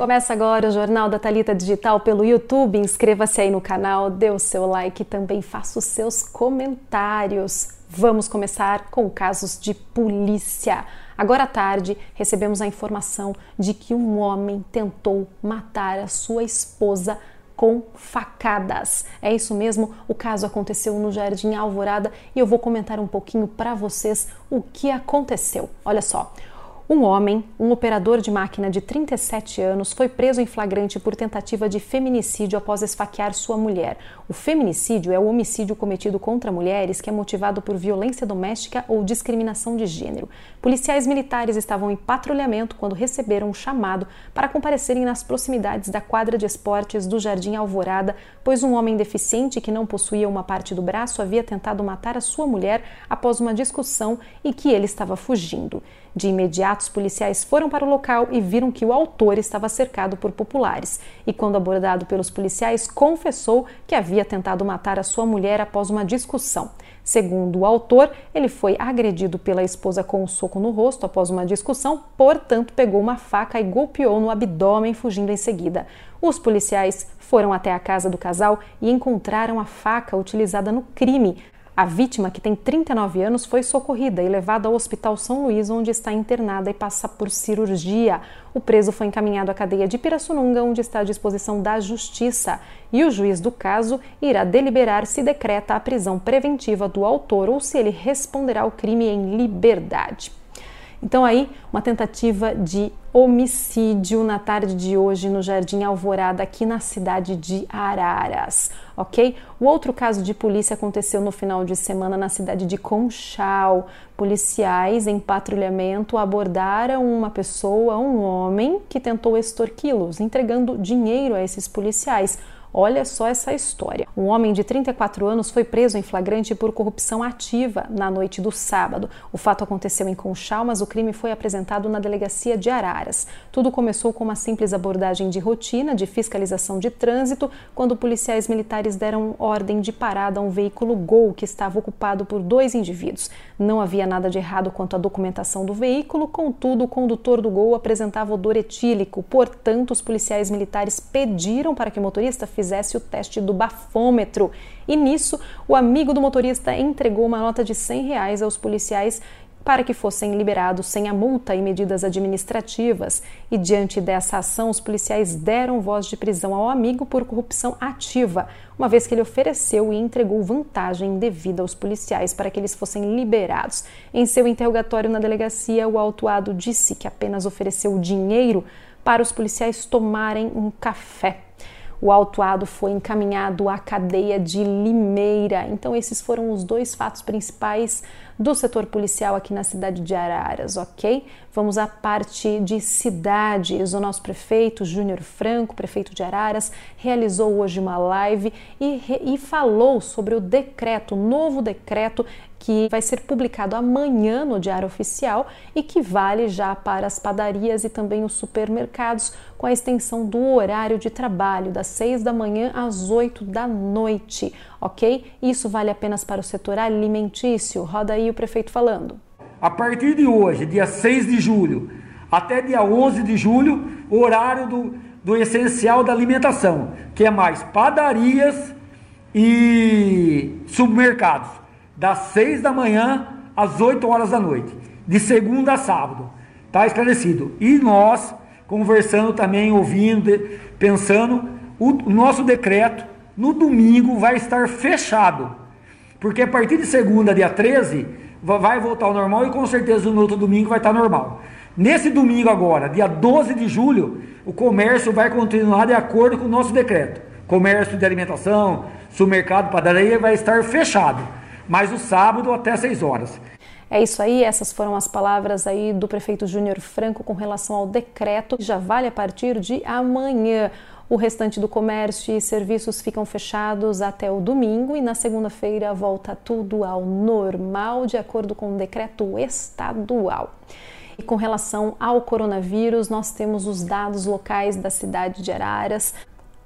Começa agora o Jornal da Talita Digital pelo YouTube. Inscreva-se aí no canal, dê o seu like e também faça os seus comentários. Vamos começar com casos de polícia. Agora à tarde, recebemos a informação de que um homem tentou matar a sua esposa com facadas. É isso mesmo, o caso aconteceu no Jardim Alvorada e eu vou comentar um pouquinho para vocês o que aconteceu. Olha só. Um homem, um operador de máquina de 37 anos, foi preso em flagrante por tentativa de feminicídio após esfaquear sua mulher. O feminicídio é o homicídio cometido contra mulheres que é motivado por violência doméstica ou discriminação de gênero. Policiais militares estavam em patrulhamento quando receberam um chamado para comparecerem nas proximidades da quadra de esportes do Jardim Alvorada, pois um homem deficiente que não possuía uma parte do braço havia tentado matar a sua mulher após uma discussão e que ele estava fugindo. De imediato, os policiais foram para o local e viram que o autor estava cercado por populares. E, quando abordado pelos policiais, confessou que havia tentado matar a sua mulher após uma discussão. Segundo o autor, ele foi agredido pela esposa com um soco no rosto após uma discussão, portanto, pegou uma faca e golpeou no abdômen, fugindo em seguida. Os policiais foram até a casa do casal e encontraram a faca utilizada no crime. A vítima, que tem 39 anos, foi socorrida e levada ao Hospital São Luís, onde está internada e passa por cirurgia. O preso foi encaminhado à cadeia de Pirassununga, onde está à disposição da Justiça. E o juiz do caso irá deliberar se decreta a prisão preventiva do autor ou se ele responderá ao crime em liberdade. Então aí, uma tentativa de homicídio na tarde de hoje no Jardim Alvorada, aqui na cidade de Araras, ok? O outro caso de polícia aconteceu no final de semana na cidade de Conchal. Policiais em patrulhamento abordaram uma pessoa, um homem, que tentou extorquí-los, entregando dinheiro a esses policiais. Olha só essa história. Um homem de 34 anos foi preso em flagrante por corrupção ativa na noite do sábado. O fato aconteceu em Conchal, mas o crime foi apresentado na delegacia de Araras. Tudo começou com uma simples abordagem de rotina de fiscalização de trânsito, quando policiais militares deram ordem de parada a um veículo Gol que estava ocupado por dois indivíduos. Não havia nada de errado quanto à documentação do veículo, contudo, o condutor do Gol apresentava odor etílico. Portanto, os policiais militares pediram para que o motorista fizesse o teste do bafômetro. E nisso, o amigo do motorista entregou uma nota de 100 reais aos policiais para que fossem liberados sem a multa e medidas administrativas. E diante dessa ação, os policiais deram voz de prisão ao amigo por corrupção ativa, uma vez que ele ofereceu e entregou vantagem devida aos policiais para que eles fossem liberados. Em seu interrogatório na delegacia, o autuado disse que apenas ofereceu dinheiro para os policiais tomarem um café o autuado foi encaminhado à cadeia de Limeira. Então, esses foram os dois fatos principais do setor policial aqui na cidade de Araras, ok? Vamos à parte de cidades. O nosso prefeito, Júnior Franco, prefeito de Araras, realizou hoje uma live e, e falou sobre o decreto, o novo decreto que vai ser publicado amanhã no Diário Oficial e que vale já para as padarias e também os supermercados, com a extensão do horário de trabalho das 6 da manhã às 8 da noite, ok? Isso vale apenas para o setor alimentício. Roda aí o prefeito falando. A partir de hoje, dia 6 de julho, até dia 11 de julho, o horário do, do essencial da alimentação, que é mais padarias e supermercados das 6 da manhã às 8 horas da noite, de segunda a sábado. Está esclarecido. E nós, conversando também, ouvindo, pensando, o, nosso decreto no domingo vai estar fechado. Porque a partir de segunda, dia 13, vai voltar ao normal e com certeza no outro domingo vai estar normal. Nesse domingo agora, dia 12 de julho, o comércio vai continuar de acordo com o nosso decreto. Comércio de alimentação, supermercado, padaria vai estar fechado mas o sábado até 6 horas. É isso aí, essas foram as palavras aí do prefeito Júnior Franco com relação ao decreto que já vale a partir de amanhã. O restante do comércio e serviços ficam fechados até o domingo e na segunda-feira volta tudo ao normal, de acordo com o decreto estadual. E com relação ao coronavírus, nós temos os dados locais da cidade de Araras.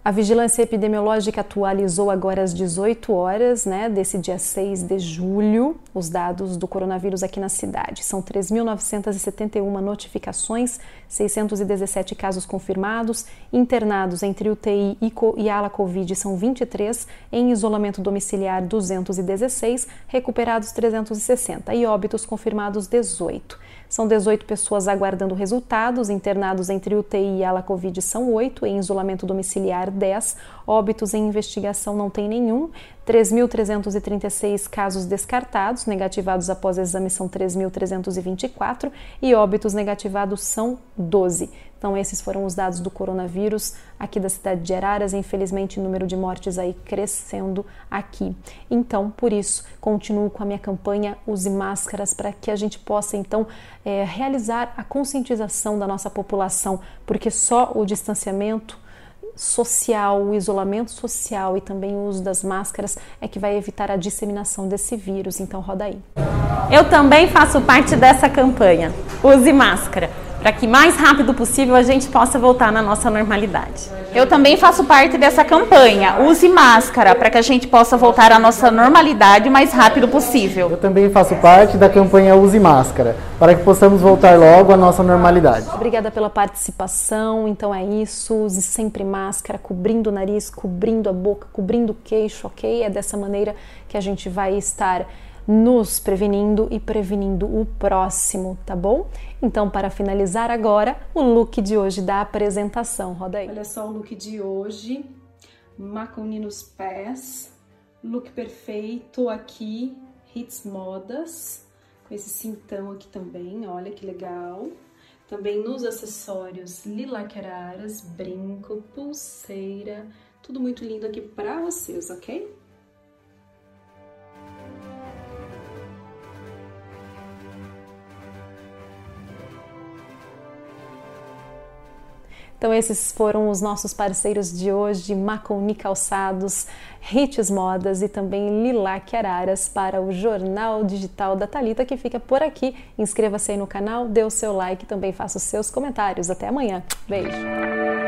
A vigilância epidemiológica atualizou agora às 18 horas, né, desse dia 6 de julho, os dados do coronavírus aqui na cidade. São 3.971 notificações, 617 casos confirmados, internados entre UTI e ala Covid são 23, em isolamento domiciliar 216, recuperados 360 e óbitos confirmados 18. São 18 pessoas aguardando resultados, internados entre UTI e ala Covid são 8, em isolamento domiciliar 10, óbitos em investigação não tem nenhum, 3.336 casos descartados, negativados após exame são 3.324 e óbitos negativados são 12. Então, esses foram os dados do coronavírus aqui da cidade de Araras. Infelizmente, o número de mortes aí crescendo aqui. Então, por isso, continuo com a minha campanha Use Máscaras para que a gente possa, então, é, realizar a conscientização da nossa população, porque só o distanciamento social, o isolamento social e também o uso das máscaras é que vai evitar a disseminação desse vírus. Então, roda aí. Eu também faço parte dessa campanha. Use máscara para que mais rápido possível a gente possa voltar na nossa normalidade. Eu também faço parte dessa campanha. Use máscara para que a gente possa voltar à nossa normalidade o mais rápido possível. Eu também faço parte da campanha Use Máscara para que possamos voltar logo à nossa normalidade. Obrigada pela participação. Então é isso. Use sempre máscara, cobrindo o nariz, cobrindo a boca, cobrindo o queixo, ok? É dessa maneira que a gente vai estar nos prevenindo e prevenindo o próximo, tá bom? Então, para finalizar agora, o look de hoje da apresentação. Roda aí. Olha só o look de hoje. Maconi nos pés. Look perfeito aqui. Hits Modas. Com esse cintão aqui também, olha que legal. Também nos acessórios lilaqueraras, brinco, pulseira. Tudo muito lindo aqui para vocês, ok? Então esses foram os nossos parceiros de hoje, Maconi Calçados, Hits Modas e também Lilac Araras para o Jornal Digital da Talita que fica por aqui. Inscreva-se aí no canal, dê o seu like e também faça os seus comentários. Até amanhã. Beijo.